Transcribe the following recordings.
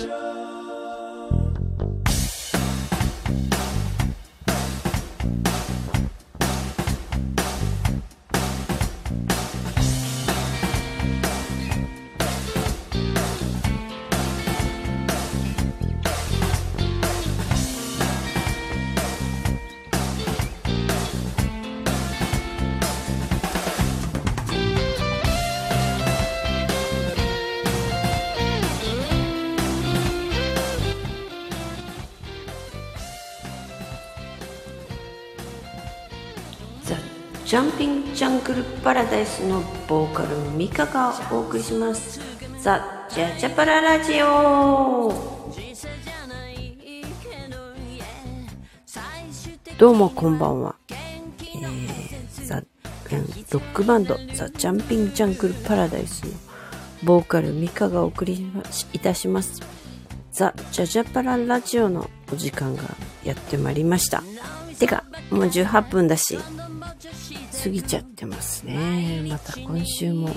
ザ・ジャンピング・ジャングル・パラダイスのボーカルミカがお送りします。ザ・ジャジャパララジオどうもこんばんは、えー、ザ・ロックバンドザ・ジャンピング・ジャングル・パラダイスのボーカルミカがお送りいたします。ザ・ジャジャパララジオのお時間がやってまいりました。てかもう18分だし過ぎちゃってますね。また今週も。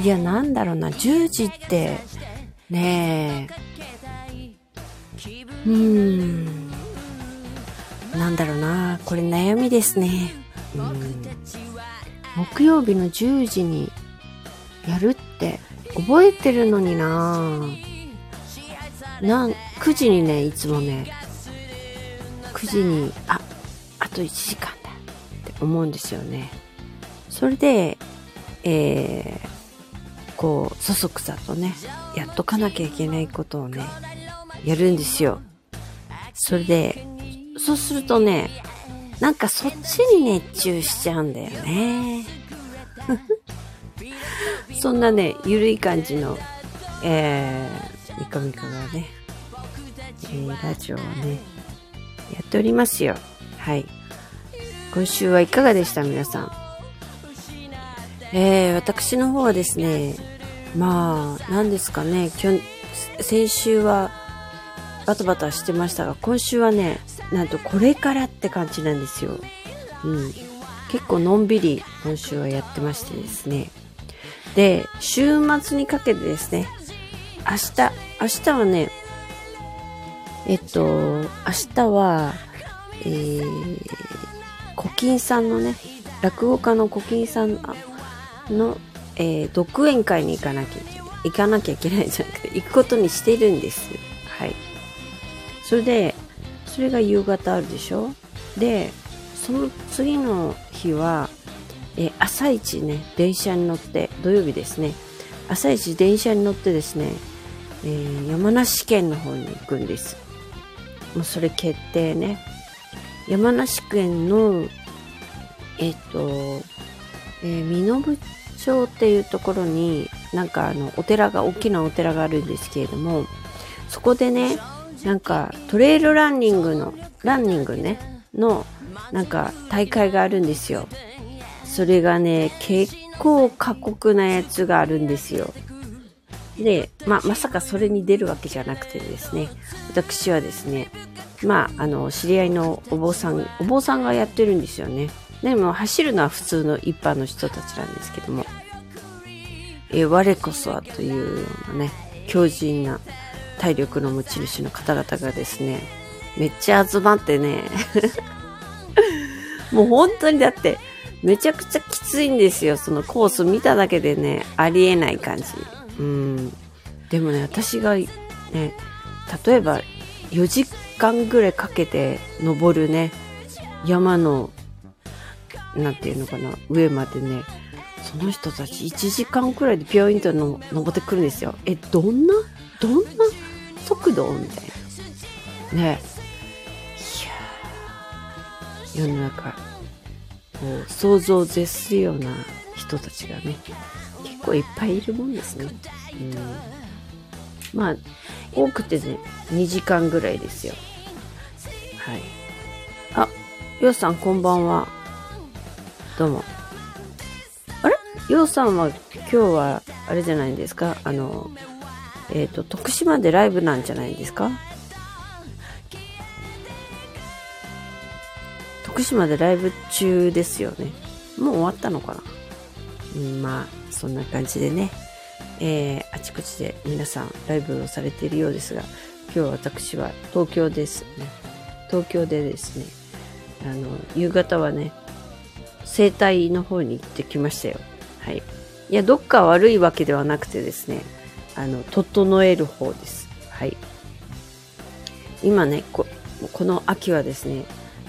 いや、なんだろうな、10時って、ねえ、うーん、なんだろうな、これ悩みですね。うん。木曜日の10時にやるって覚えてるのになな、9時にね、いつもね、9時に、あ、あと1時間だって思うんですよね。それで、えー、こう、そそくさとね、やっとかなきゃいけないことをね、やるんですよ。それで、そうするとね、なんかそっちに熱中しちゃうんだよね。そんなね、ゆるい感じの、えー、ミカミカがね、えー、ラジオをね、っておりますよ。はい。今週はいかがでした？皆さん。えー、私の方はですね、まあ、何ですかね、先週はバタバタしてましたが、今週はね、なんとこれからって感じなんですよ。うん。結構のんびり今週はやってましてですね。で、週末にかけてですね、明日、明日はね、えっと、明日は、えー、古今さんのね、落語家の古今さんの、えー、独演会に行かなきゃいけない。行かなきゃいけないじゃなくて、行くことにしてるんです。はい。それで、それが夕方あるでしょ？で、その次の日は、えー、朝一ね、電車に乗って、土曜日ですね、朝一電車に乗ってですね、えー、山梨県の方に行くんです。もうそれ決定ね。山梨県の、えっ、と、えー、身延町っていうところに、なんかあの、お寺が、大きなお寺があるんですけれども、そこでね、なんかトレイルランニングの、ランニングね、の、なんか大会があるんですよ。それがね、結構過酷なやつがあるんですよ。で、ままさかそれに出るわけじゃなくてですね、私はですね、まあ、あの、知り合いのお坊さん、お坊さんがやってるんですよね。でも、走るのは普通の一般の人たちなんですけども、え我こそはというようなね、強靭な体力の持ち主の方々がですね、めっちゃ集まってね、もう本当にだって、めちゃくちゃきついんですよ。そのコース見ただけでね、ありえない感じ。うん。でもね、私がね、例えば4時間ぐらいかけて登るね、山の、なんていうのかな、上までね、その人たち1時間くらいでピョインとの登ってくるんですよ。え、どんな、どんな？速度？みたいな。ね。いや世の中、こう、想像を絶するような人たちがね、構いっぱいいるもんですね。うん。まあ、多くてね、2時間ぐらいですよ。はい。あ、ようさんこんばんは。どうも。あれ？ようさんは今日は、あれじゃないですか？あの、えっ、ー、と、徳島でライブなんじゃないですか？徳島でライブ中ですよね。もう終わったのかな？うん、まあ、そんな感じでね。えー、あちこちで皆さんライブをされているようですが、今日私は東京ですね。東京でですね、あの、夕方はね、整体の方に行ってきましたよ。はい。いや、どっか悪いわけではなくてですね、あの、整える方です。はい。今ね、ここの秋はですね、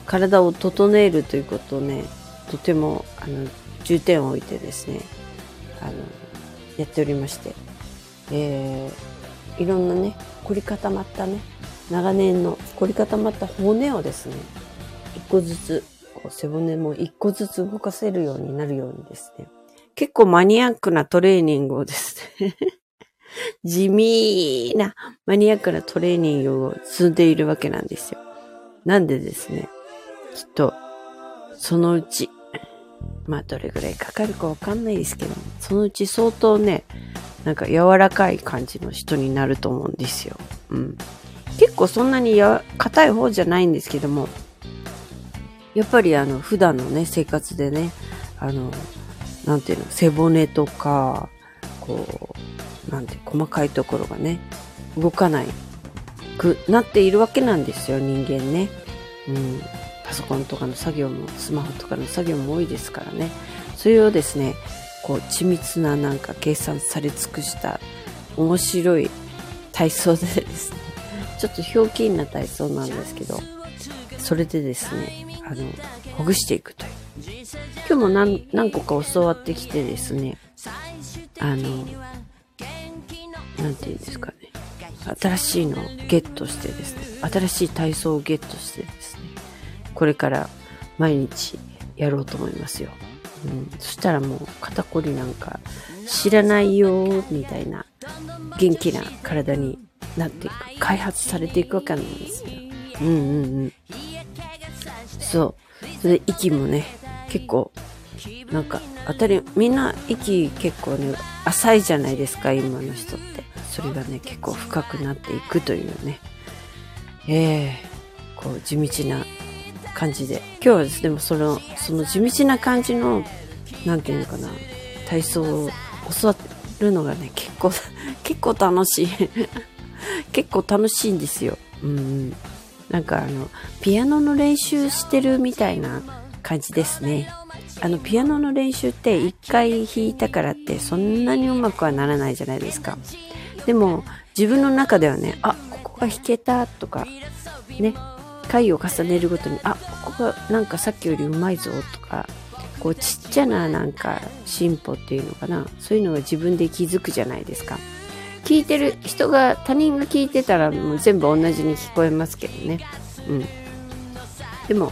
体を整えるということをね、とても、あの、重点を置いてですね、あの、やっておりまして、えー、いろんなね、凝り固まったね、長年の凝り固まった骨をですね、一個ずつ、こう背骨も一個ずつ動かせるようになるようにですね、結構マニアックなトレーニングをですね 地味なマニアックなトレーニングを積んでいるわけなんですよ。なんでですね、きっと、そのうち、まあどれぐらいかかるかわかんないですけど、そのうち相当ね、なんか柔らかい感じの人になると思うんですよ。うん。結構そんなにや硬い方じゃないんですけども、やっぱりあの普段のね、生活でね、あの、なんていうの、背骨とか、こう、なんて、細かいところがね、動かないくなっているわけなんですよ、人間ね。うん。パソコンとかの作業も、スマホとかの作業も多いですからね。それをですね、こう、緻密ななんか計算され尽くした面白い体操でですね、ちょっとひょうきんな体操なんですけど、それでですね、あの、ほぐしていくという。今日も何何個か教わってきてですね、あの、なんて言うんですかね。新しいのをゲットしてですね、新しい体操をゲットして、これから毎日やろうと思いますよ。うん、そしたらもう肩こりなんか知らないよみたいな元気な体になっていく、開発されていくわけなんですよ。うんうんうん。そう。それで息もね、結構、なんか、当たり、みんな息結構ね、浅いじゃないですか、今の人って。それがね、結構深くなっていくというね。ええー、こう、地道な感じで。今日はですね、その、その地道な感じの、なんていうのかな、体操を教わるのがね、結構、結構楽しい。結構楽しいんですよ。うん。なんかあの、ピアノの練習してるみたいな感じですね。あの、ピアノの練習って一回弾いたからってそんなにうまくはならないじゃないですか。でも、自分の中ではね、あ、ここが弾けたとか、ね、回を重ねるごとに、あ、ここがなんかさっきよりうまいぞとか、こうちっちゃななんか進歩っていうのかな、そういうのが自分で気づくじゃないですか。聞いてる人が、他人が聞いてたらもう全部同じに聞こえますけどね。うん。でも、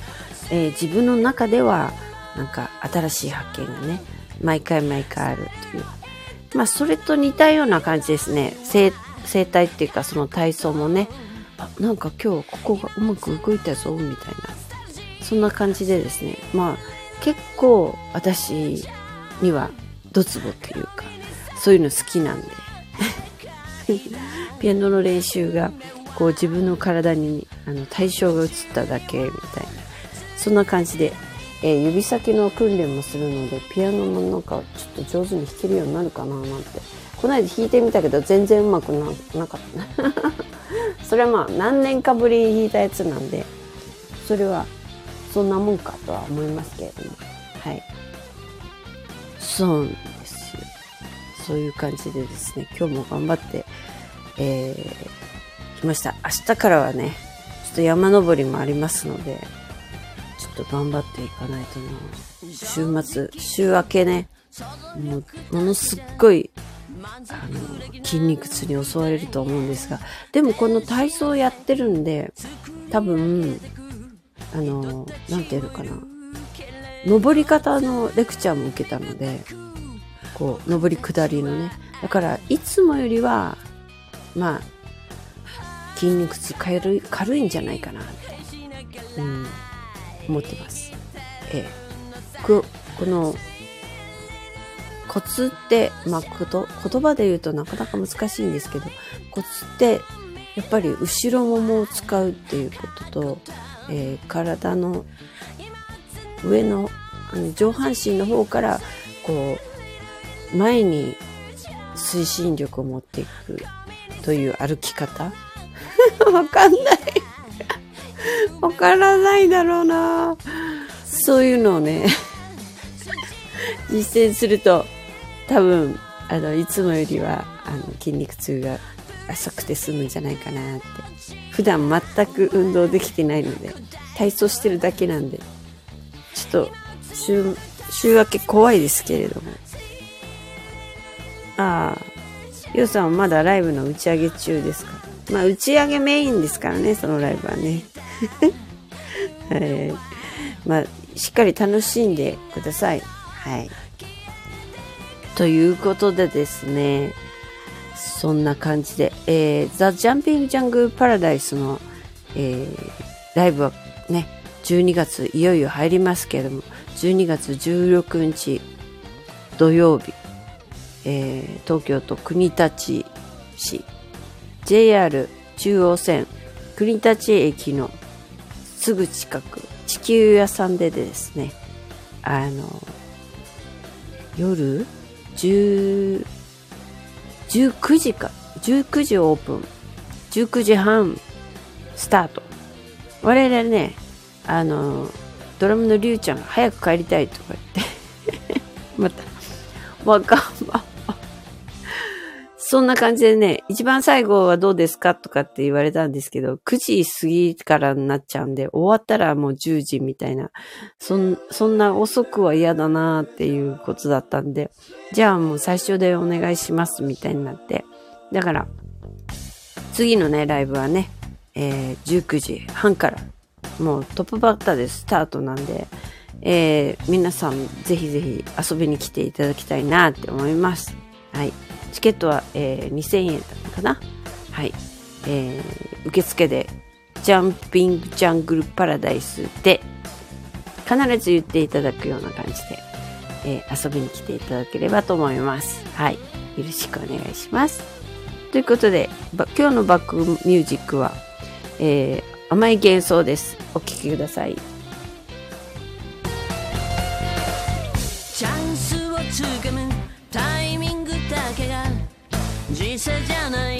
えー、自分の中では、なんか新しい発見がね、毎回毎回あるという。まあ、それと似たような感じですね。生、体っていうか、その体操もね、あ、なんか今日ここがうまく動いたぞ、みたいな。そんな感じでですね。まあ、結構私にはドツボっていうか、そういうの好きなんで。ピアノの練習が、こう自分の体にあの対象が移っただけみたいな。そんな感じで、えー、指先の訓練もするので、ピアノもなんかちょっと上手に弾けるようになるかななんて。この間弾いてみたけど全然うまくななかった。それはまあ何年かぶりに弾いたやつなんで、それはそんなもんかとは思いますけれども。はい。そうなんですよ。そういう感じでですね、今日も頑張って、えー、来ました。明日からはね、ちょっと山登りもありますので、ちょっと頑張っていかないとな。週末、週明けね、もう、ものすっごい、筋肉痛に襲われると思うんですが、でもこの体操やってるんで、多分、あの、なんていうのかな。登り方のレクチャーも受けたので、こう、登り下りのね。だから、いつもよりは、まあ、筋肉痛軽い、軽いんじゃないかなって、うん、思ってます。ええ。この、コツって、まあ、こと、言葉で言うとなかなか難しいんですけど、コツって、やっぱり後ろももを使うっていうことと、えー、体の上のあの上半身の方からこう前に推進力を持っていくという歩き方？わかんない。わからないだろうな。そういうのをね実践すると多分あのいつもよりはあの筋肉痛が浅くて済むんじゃないかなって。普段全く運動できてないので体操してるだけなんでちょっと週週明け怖いですけれども。ああゆうさんはまだライブの打ち上げ中ですか？まあ打ち上げメインですからねそのライブはね。はい。まあしっかり楽しんでください。はい。ということでですねそんな感じで、えー、ザ・ジャンピング・ジャングル・パラダイスの、えー、ライブはね、12月いよいよ入りますけれども、12月16日土曜日、えー、東京都国立市 JR 中央線国立駅のすぐ近く地球屋さんでですねあの夜？19時か、19時オープン。19時半スタート。我々ね、あの、ドラムのりゅうちゃんが早く帰りたいとか言って また、わかんま。そんな感じでね、一番最後はどうですかとかって言われたんですけど、9時過ぎからになっちゃうんで、終わったらもう10時みたいな、そんそんな遅くは嫌だなーっていうことだったんで、じゃあもう最初でお願いしますみたいになって、だから、次のね、ライブはね、えー、19時半から、もうトップバッターでスタートなんで、えー、皆さんぜひぜひ遊びに来ていただきたいなって思います。はい。チケットは、えー、2000円だったかな。はい。えー、受付で、ジャンピングジャングルパラダイスで、必ず言っていただくような感じで、えー、遊びに来ていただければと思います。はい。よろしくお願いします。ということで、今日のバックミュージックは、えー、甘い幻想です。お聴きください。時差じゃない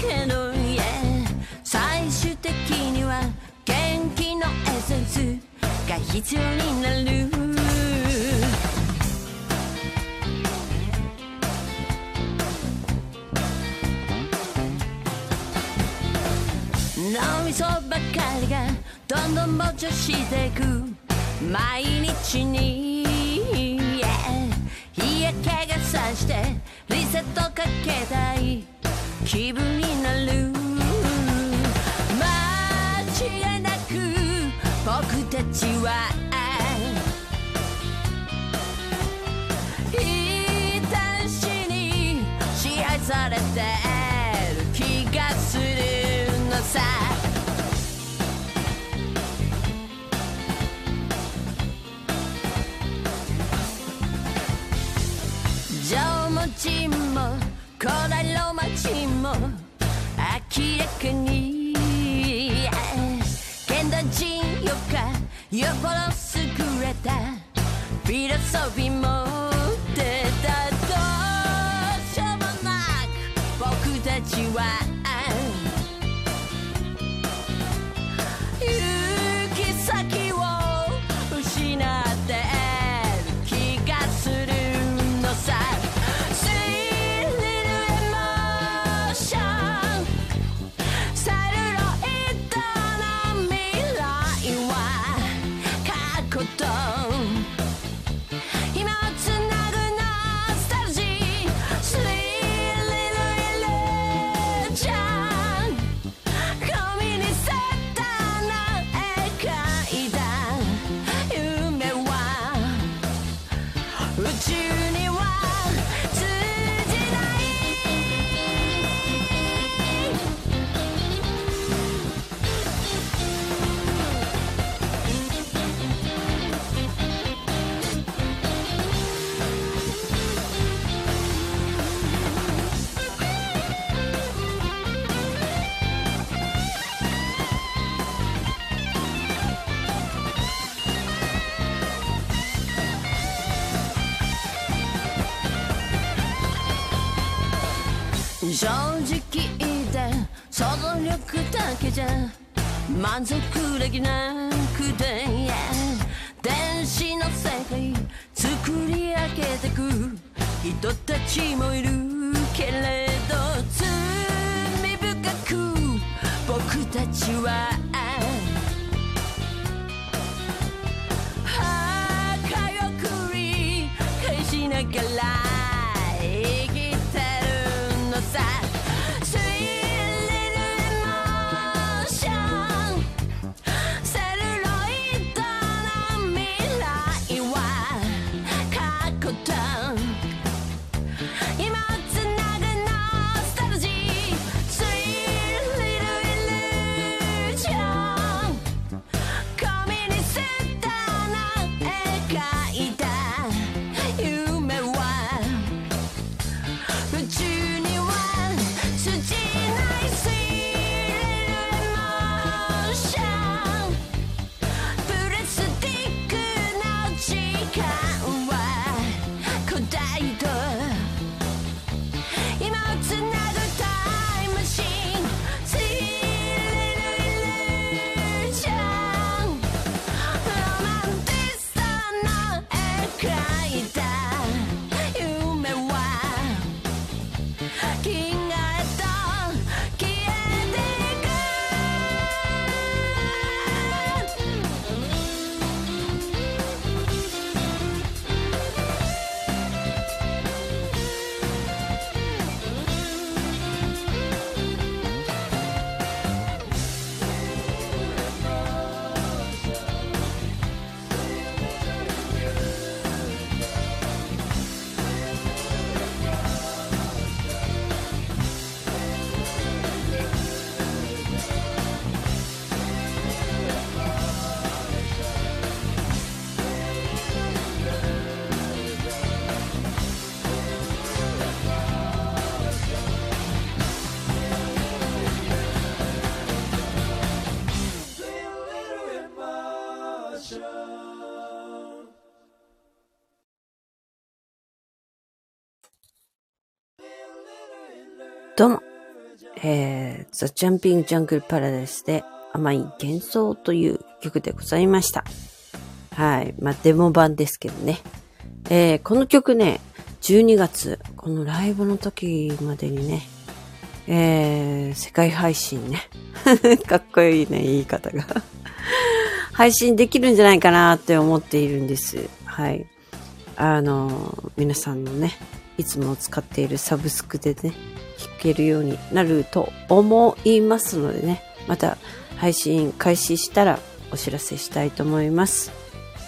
けど、yeah、最終的には元気のエッセンスが必要になる。脳みそばかりがどんどん膨張していく。毎日に、yeah 嫌気がさしてリセットかけたい。気分になる。間違いなく僕たちは空の街も明らかに。現代人よかよほど優れた。フィロソフィーも正直言って想像力だけじゃ満足できなくて、電子の世界作り上げてく人たちもいるけれど罪深く僕たちは歯よくり返しながらえー、The Jumping Jungle Paradise で甘い幻想という曲でございました。はい。まあ、デモ版ですけどね。えー、この曲ね、12月、このライブの時までにね、えー、世界配信ね。かっこいいね、言い方が。配信できるんじゃないかなって思っているんです。はい。あの、皆さんのね、いつも使っているサブスクでね、けるようになると思いますのでね、また配信開始したらお知らせしたいと思います。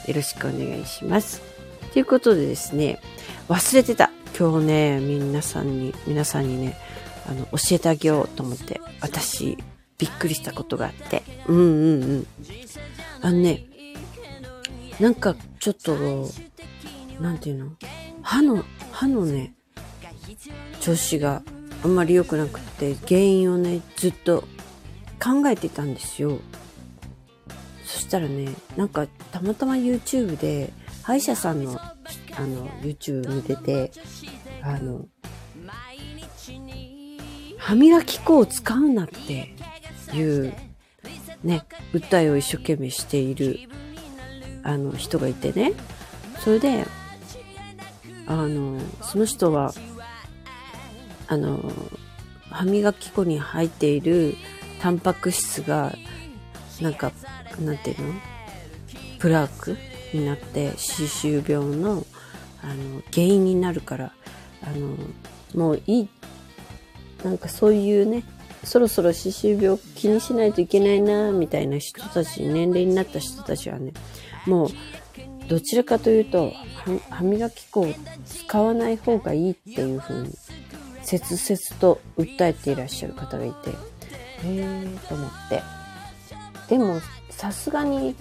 よろしくお願いします。ということでですね、忘れてた。今日ね、皆さんに、皆さんにね、あの、教えてあげようと思って、私、びっくりしたことがあって。うんうんうん。あのね、なんかちょっと、なんていうの？歯の、歯のね、調子があんまり良くなくて、原因をね、ずっと考えてたんですよ。そしたらね、なんかたまたま YouTube で、歯医者さんの、あの、YouTube 見てて、あの、歯磨き粉を使うなっていう、ね、訴えを一生懸命している、あの、人がいてね。それで、あの、その人は、あの、歯磨き粉に入っているタンパク質が、なんか、なんていうの？プラークになって、歯周病の、あの、原因になるから、あの、もういい、なんかそういうね、そろそろ歯周病気にしないといけないな、みたいな人たち、年齢になった人たちはね、もう、どちらかというと、歯磨き粉を使わない方がいいっていう風に、切々と訴えていらっしゃる方がいて、へーと思って。でも、さすがに、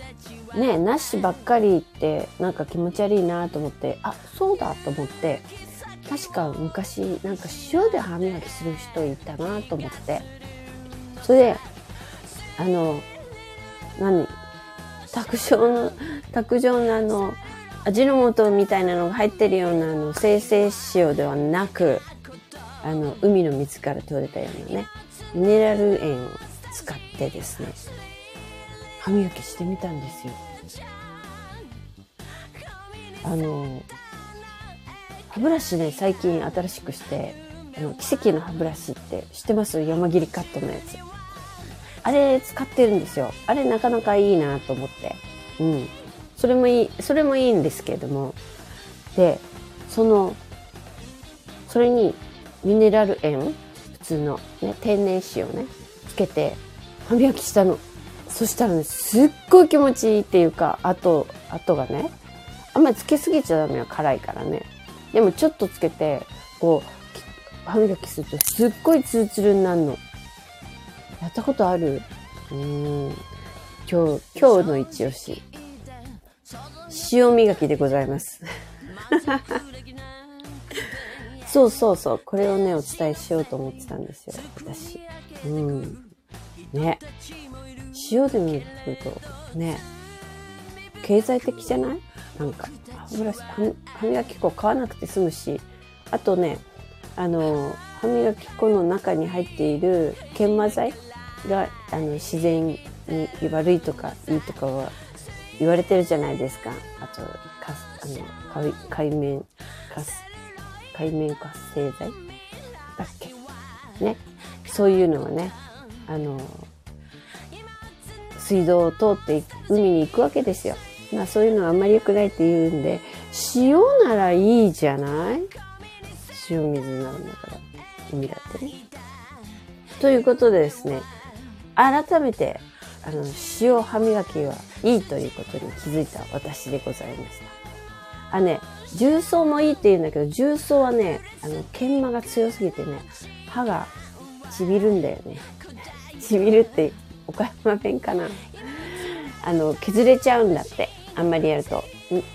ね、なしばっかりって、なんか気持ち悪いなと思って、あ、そうだと思って、確か昔、なんか塩で歯磨きする人いたなと思って。それで、あの、何卓上の、卓上のあの、味の素みたいなのが入ってるようなあの、生成塩ではなく、あの、海の水から取れたようなね、ミネラル塩を使ってですね、歯磨きしてみたんですよ。あの、歯ブラシね、最近新しくして、あの、奇跡の歯ブラシって知ってます？山切りカットのやつ。あれ使ってるんですよ。あれなかなかいいなと思って。うん。それもいい、それもいいんですけれども。で、その、それにミネラル塩、普通のね、天然塩ね、つけて歯磨きしたの。そしたらね、すっごい気持ちいいっていうか、あと、あとがね、あんまりつけすぎちゃダメよ、辛いからね。でもちょっとつけて、こう、歯磨きするとすっごいツルツルになるの。やったことある？うーん。今日、今日の一押し。塩磨きでございます。そうそうそう。これをね、お伝えしようと思ってたんですよ。私。うん。ね。塩で磨くと、ね。経済的じゃない？なんか、歯ブラシ、歯磨き粉買わなくて済むし、あとね、あの、歯磨き粉の中に入っている研磨剤が、あの、自然に悪いとかいいとかは言われてるじゃないですか。あと、かす、あの、海海面、かす、海面活性剤？だっけ？ね。そういうのはね、あの、水道を通って海に行くわけですよ。まあそういうのはあんまり良くないって言うんで、塩ならいいじゃない？塩水なんだから、海だってね。ということでですね、改めて、あの、塩歯磨きはいいということに気づいた私でございました。あね、重曹もいいって言うんだけど、重曹はね、あの、研磨が強すぎてね、歯がちびるんだよね。ちびるって岡山弁かな。あの、削れちゃうんだって。あんまりやると。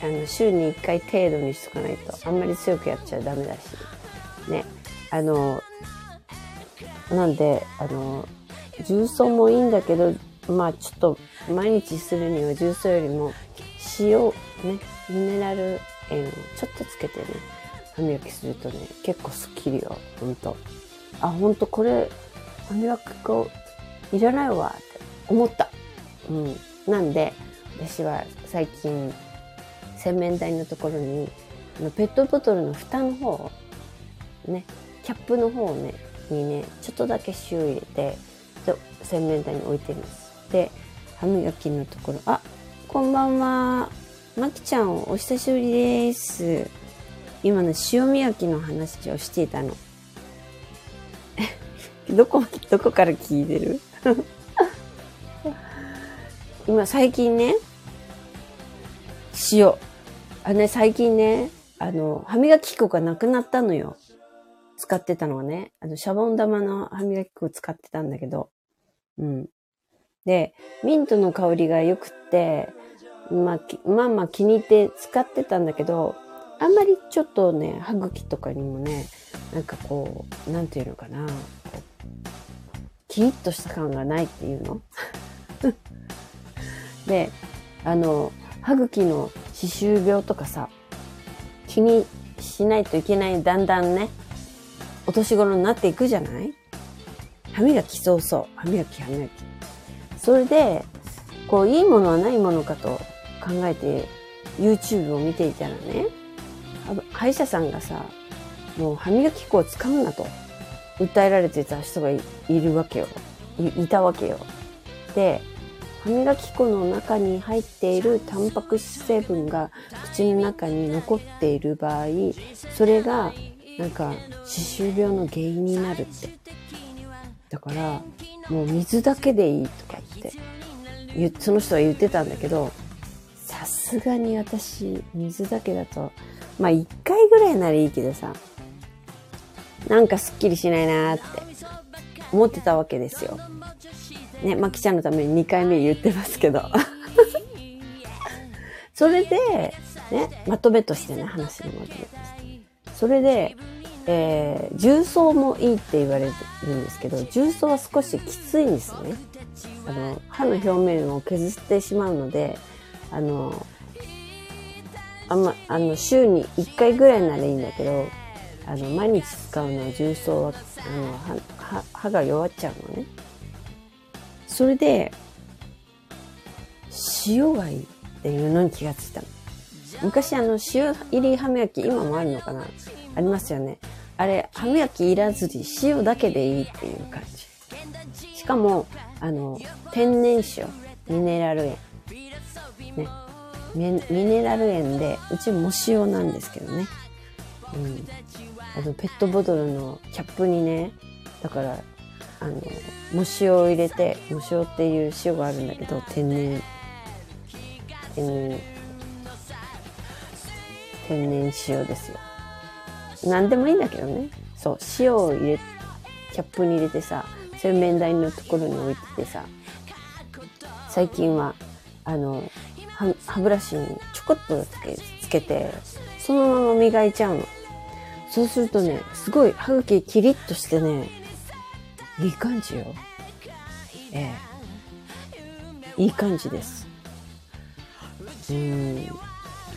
あの、週に1回程度にしとかないと。あんまり強くやっちゃダメだし。ね。あの、なんで、あの、重曹もいいんだけど、まあちょっと毎日するには重曹よりも塩、ね、ミネラル塩をちょっとつけてね、歯磨きするとね、結構スッキリよ、ほんと。あ、ほんとこれ、歯磨き粉いらないわって思った。うん。なんで、私は最近、洗面台のところに、ペットボトルの蓋の方を、ね、キャップの方をね、にね、ちょっとだけ塩入れて、で洗面台に置いてるんです。で、歯磨きのところ、あ、こんばんは。まきちゃん、お久しぶりです。今の塩磨きの話をしていたの。どこ、どこから聞いてる？今、最近ね、塩。あのね、最近ね、あの、歯磨き粉がなくなったのよ。使ってたのはね、あの、シャボン玉の歯磨き粉を使ってたんだけど、うん。で、ミントの香りが良くって、まあ、まあまあ気に入って使ってたんだけど、あんまりちょっとね、歯茎とかにもね、なんかこう、なんていうのかな、キリッとした感がないっていうの？で、あの、歯茎の歯周病とかさ、気にしないといけない、だんだんね、お年頃になっていくじゃない？歯磨きそうそう。歯磨き、歯磨き。それで、こう、いいものはないものかと考えて、YouTube を見ていたらね、あ歯医者さんがさ、もう歯磨き粉を使うなと、訴えられてた人がいるわけよ。いいたわけよ。で、歯磨き粉の中に入っているタンパク質成分が口の中に残っている場合、それがなんか歯周病の原因になるって。だから、もう水だけでいいとかって、その人は言ってたんだけど、さすがに私、水だけだと、まあ一回ぐらいならいいけどさ、なんかすっきりしないなーって思ってたわけですよ。ね、まきちゃんのために2回目言ってますけど。それで、ね、まとめとしてね、話のまとめとして。それで、えー、重曹もいいって言われるんですけど、重曹は少しきついんですよね。あの、歯の表面を削ってしまうので、あの、あんま、あの、週に1回ぐらいならいいんだけど、あの毎日使うのは重曹はあのはは歯が弱っちゃうのね。それで塩がいいっていうのに気がついたの。昔あの塩入り歯磨き今もあるのかな？ありますよね。あれ歯磨きいらずに塩だけでいいっていう感じ。しかもあの天然塩ミネラル塩。ねミミネラル塩でうちも塩なんですけどね。うん。あのペットボトルのキャップにねだからあの藻塩を入れて藻塩っていう塩があるんだけど天然。天然。天然塩ですよ。何でもいいんだけどね。そう塩を入れキャップに入れてさ洗面台のところに置いててさ最近はあの歯歯ブラシにちょこっとつけつけてそのまま磨いちゃうの。そうするとねすごい歯茎キリッとしてねいい感じよ。ええ。いい感じです。うん。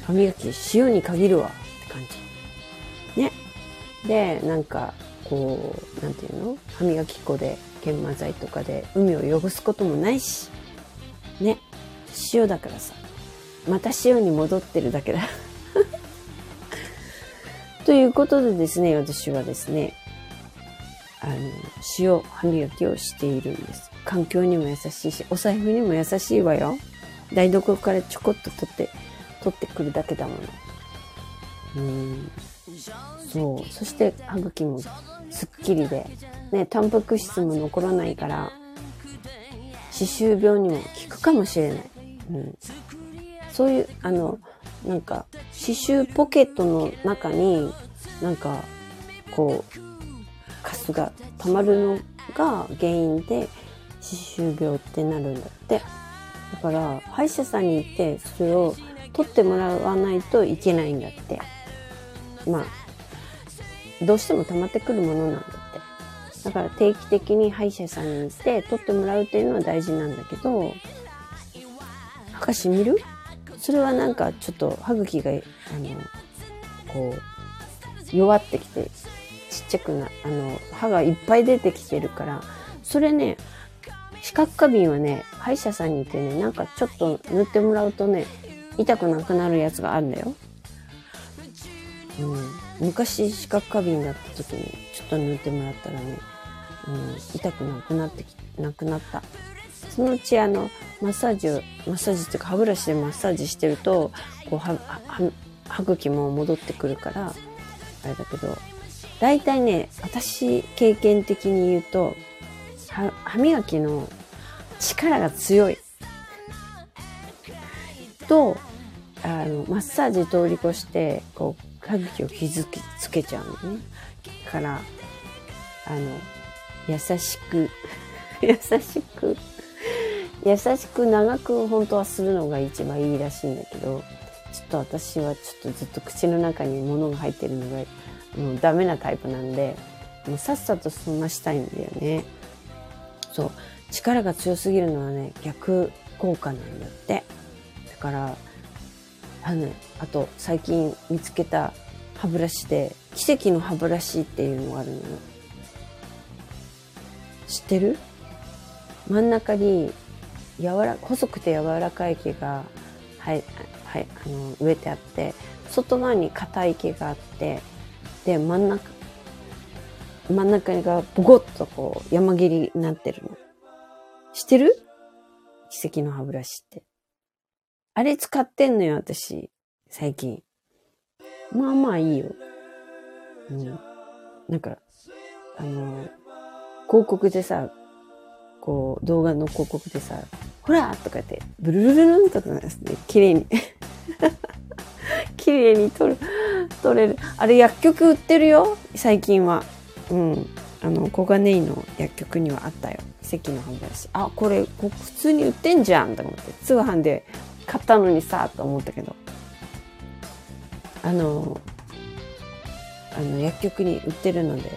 歯磨き塩に限るわ。って感じ。ね。でなんかこうなんていうの？歯磨き粉で研磨剤とかで海を汚すこともないし。ね。塩だからさ。また塩に戻ってるだけだ。ということでですね私はですねあの塩歯磨きをしているんです。環境にも優しいしお財布にも優しいわよ。台所からちょこっと取って取ってくるだけだもの。うん。そう。そして歯茎もすっきりでねタンパク質も残らないから歯周病にも効くかもしれない、うん、そういうあのなんか刺繍ポケットの中になんかこうカスが溜まるのが原因で歯周病ってなるんだって。だから歯医者さんに行ってそれを取ってもらわないといけないんだって。まあどうしても溜まってくるものなんだって。だから定期的に歯医者さんに行って取ってもらうっていうのは大事なんだけど歯がしみる？それはなんかちょっと歯茎があのこう弱ってきてちっちゃくなあの歯がいっぱい出てきてるからそれね視覚過敏はね歯医者さんに行ってねなんかちょっと塗ってもらうとね痛くなくなるやつがあるんだよ。うん、昔視覚過敏だった時にちょっと塗ってもらったらね、うん、痛くなくなってきなくなった。そのうちあのマッサージをマッサージっていうか歯ブラシでマッサージしてるとこう歯歯歯茎も戻ってくるからあれだけど大体ね私経験的に言うと歯歯磨きの力が強い。とあのマッサージ通り越してこう歯茎を傷つけちゃうのね。からあの優しく 優しく優しく長く本当はするのが一番いいらしいんだけどちょっと私はちょっとずっと口の中に物が入ってるのがもうダメなタイプなんでもうさっさと済ましたいんだよね。そう。力が強すぎるのはね逆効果なんだって。だからあの、あと最近見つけた歯ブラシで奇跡の歯ブラシっていうのがあるのよ。知ってる？真ん中に柔ら細くて柔らかい毛がはい、はい、あの植えてあって外側に硬い毛があってで真ん中真ん中がボコッとこう山切りになってるの。知ってる？奇跡の歯ブラシって。あれ使ってんのよ私最近。まあまあいいよ。うん。なんかあの広告でさこう動画の広告でさほらとか言って、ブルルルルンとかですね、綺麗に、綺麗に撮る、撮れる。あれ薬局売ってるよ、最近は。うん。あの、小金井の薬局にはあったよ。関の歯ブラシ。あ、これ、こ普通に売ってんじゃんと思って、通販で買ったのにさ、と思ったけど。あの、あの、薬局に売ってるので、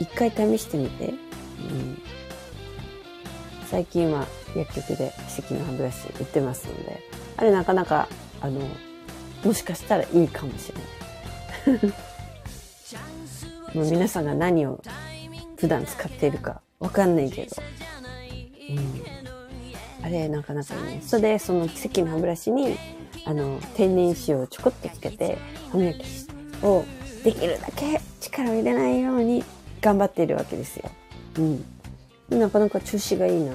一回試してみて。うん。最近は薬局で奇跡の歯ブラシ売ってますので、あれなかなか、あの、もしかしたらいいかもしれない。まあ、皆さんが何を普段使っているかわかんないけど。うん。あれ、なかなかいいね。それで、その奇跡の歯ブラシに、あの、天然塩をちょこっとつけて、歯磨きをできるだけ力を入れないように頑張っているわけですよ。うん。なかなか調子がいいな。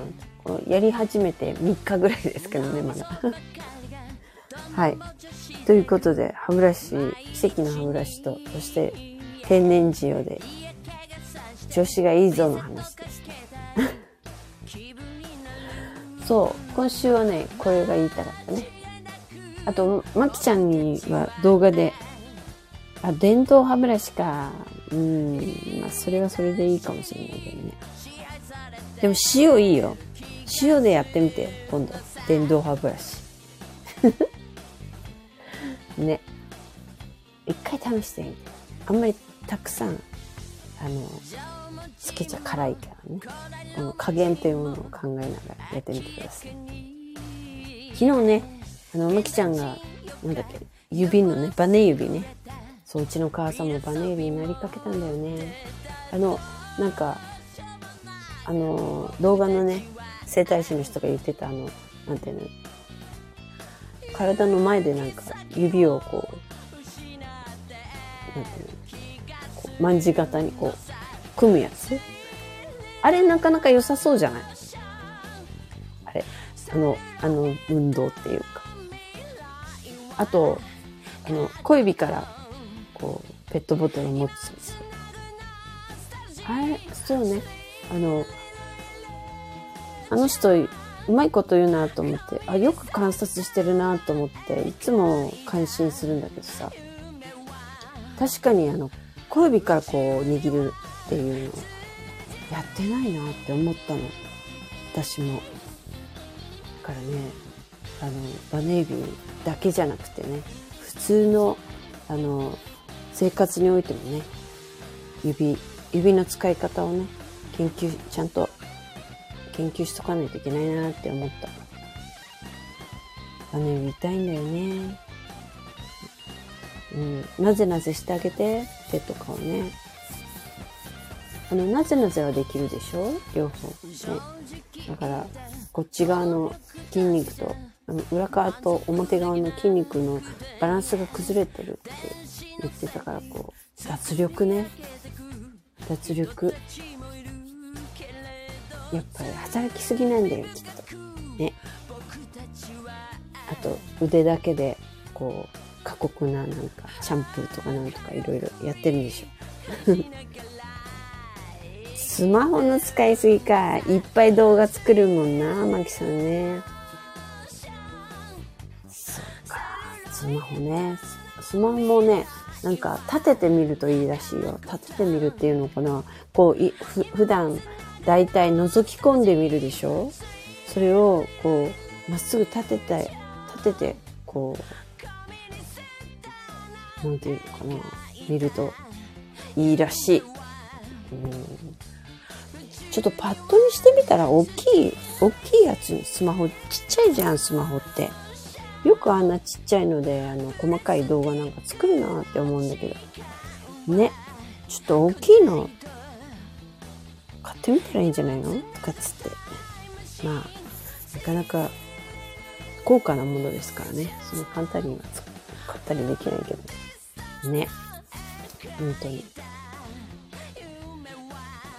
やり始めて3日ぐらいですけどね、まだ。はい。ということで、歯ブラシ、奇跡の歯ブラシと、そして天然塩で、調子がいいぞの話でした。そう、今週はね、これが言いたかったね。あと、まきちゃんには動画で、あ、電動歯ブラシか。うん、まあ、それはそれでいいかもしれないけどね。でも塩いいよ。塩でやってみて、今度。電動歯ブラシ。ね。一回試してみて。あんまりたくさん、あの、つけちゃ辛いからね。この加減というものを考えながらやってみてください。昨日ね、あの、まきちゃんが、なんだっけ、指のね、バネ指ね。そう、うちの母さんもバネ指になりかけたんだよね。あの、なんか、あの、動画のね、整体師の人が言ってた、あの、なんていうの、体の前でなんか指をこう、なんていうの、こう卍型にこう、組むやつ？あれなかなか良さそうじゃない？あれ、あの、あの運動っていうか。あと、あの、小指から、こう、ペットボトルを持つ。あれ、そうね。あの、あの人、うまいこと言うなと思って、あ、よく観察してるなと思って、いつも感心するんだけどさ、確かにあの、小指からこう握るっていうの、やってないなって思ったの。私も。だからね、あの、バネ指だけじゃなくてね、普通の、あの、生活においてもね、指、指の使い方をね、研究、ちゃんと研究しとかないといけないなって思った。バネ指痛いんだよね。うん、なぜなぜしてあげて、手とかをね。あの、なぜなぜはできるでしょ？両方。ね。だから、こっち側の筋肉と、あの裏側と表側の筋肉のバランスが崩れてるって言ってたから、こう、脱力ね。脱力。やっぱり働きすぎなんだよ、きっと。ね。あと、腕だけで、こう、過酷な、なんか、シャンプーとかなんとかいろいろやってるんでしょ。スマホの使いすぎか。いっぱい動画作るもんな、マキさんね。そっか。スマホね。スマホもね、なんか立ててみるといいらしいよ。立ててみるっていうのかな。こう、いふ普段、だいたい覗き込んでみるでしょ？それを、こう、まっすぐ立てて、立てて、こう、なんていうのかな？見るといいらしい。うんちょっとパッとにしてみたら大きい、大きいやつスマホ、ちっちゃいじゃん、スマホって。よくあんなちっちゃいので、あの、細かい動画なんか作るなって思うんだけど。ね。ちょっと大きいの、ってみたらいいんじゃないの？とかっつって。まあ、なかなか高価なものですからね。その簡単には買ったりできないけど。ね。本当に。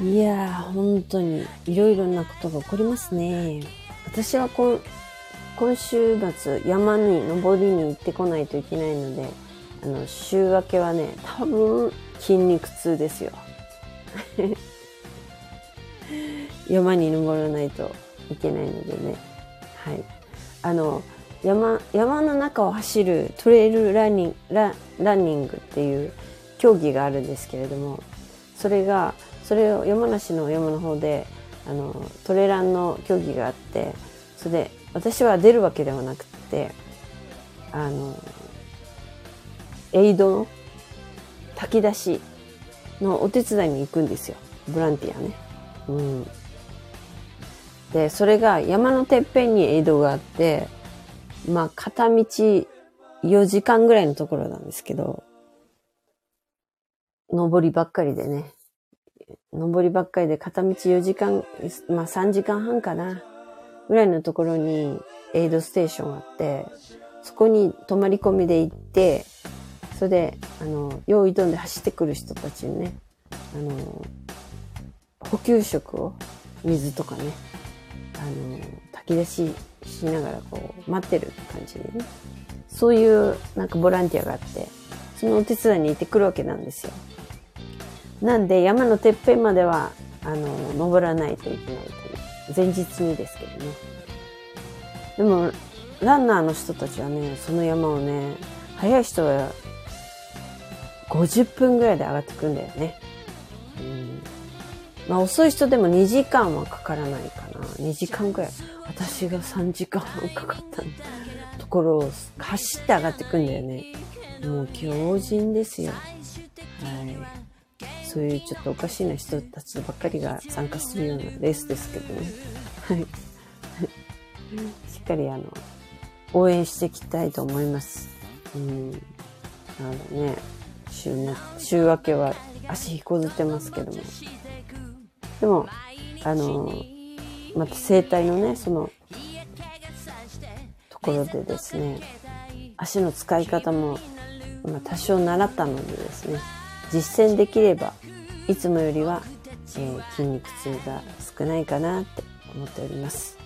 いやー、本当に、いろいろなことが起こりますね。私は今、今週末、山に登りに行ってこないといけないので、あの、週明けはね、多分、筋肉痛ですよ。山に登らないといけないのでね。はい。あの、山、山の中を走るトレイルランニング、ラランニングっていう競技があるんですけれども、それが、それを山梨の山の方であのトレランの競技があってそれで私は出るわけではなくてあのエイドの炊き出しのお手伝いに行くんですよボランティアね。うん、でそれが山のてっぺんにエイドがあってまあ片道4時間ぐらいのところなんですけど上りばっかりでね、上りばっかりで片道4時間、まあ3時間半かな、ぐらいのところにエイドステーションがあって、そこに泊まり込みで行って、それで、あの、用意どんで走ってくる人たちにね、あの、補給食を、水とかね、あの、炊き出ししながらこう、待ってる感じでね。そういうなんかボランティアがあって、そのお手伝いに行ってくるわけなんですよ。なんで山のてっぺんまでは、あの、登らないといけないという、前日にですけどね。でも、ランナーの人たちはね、その山をね、早い人は50分ぐらいで上がってくんだよね。まあ遅い人でも2時間はかからないかな。2時間ぐらい。私が3時間半かかったところを走って上がってくんだよね。もう強靭ですよ。はい。そういうちょっとおかしな人たちばっかりが参加するようなレースですけどね。はい。しっかりあの、応援していきたいと思います。うん。なのでね、週末、週明けは足引こずってますけども。でも、あの、また生体のね、その、ところでですね、足の使い方も、まあ、多少習ったのでですね、実践できれば、いつもよりは、えー筋肉痛が少ないかなって思っております。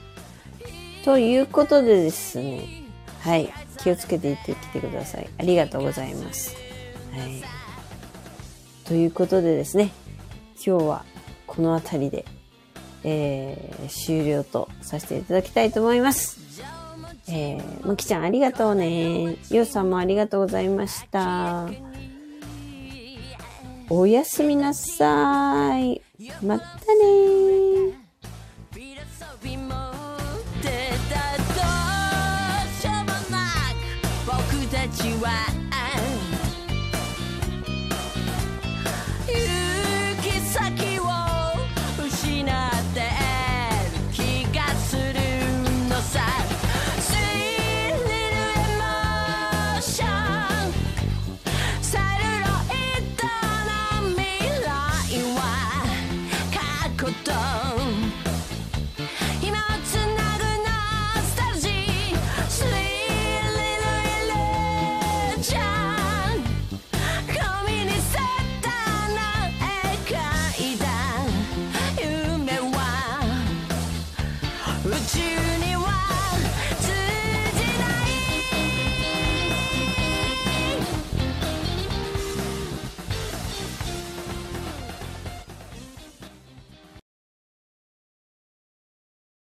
ということでですね、はい、気をつけていってきてください。ありがとうございます。はい。ということでですね、今日はこの辺りで、えー終了とさせていただきたいと思います。えー、むきちゃんありがとうね。ゆうさんもありがとうございました。おやすみなさい。またねー。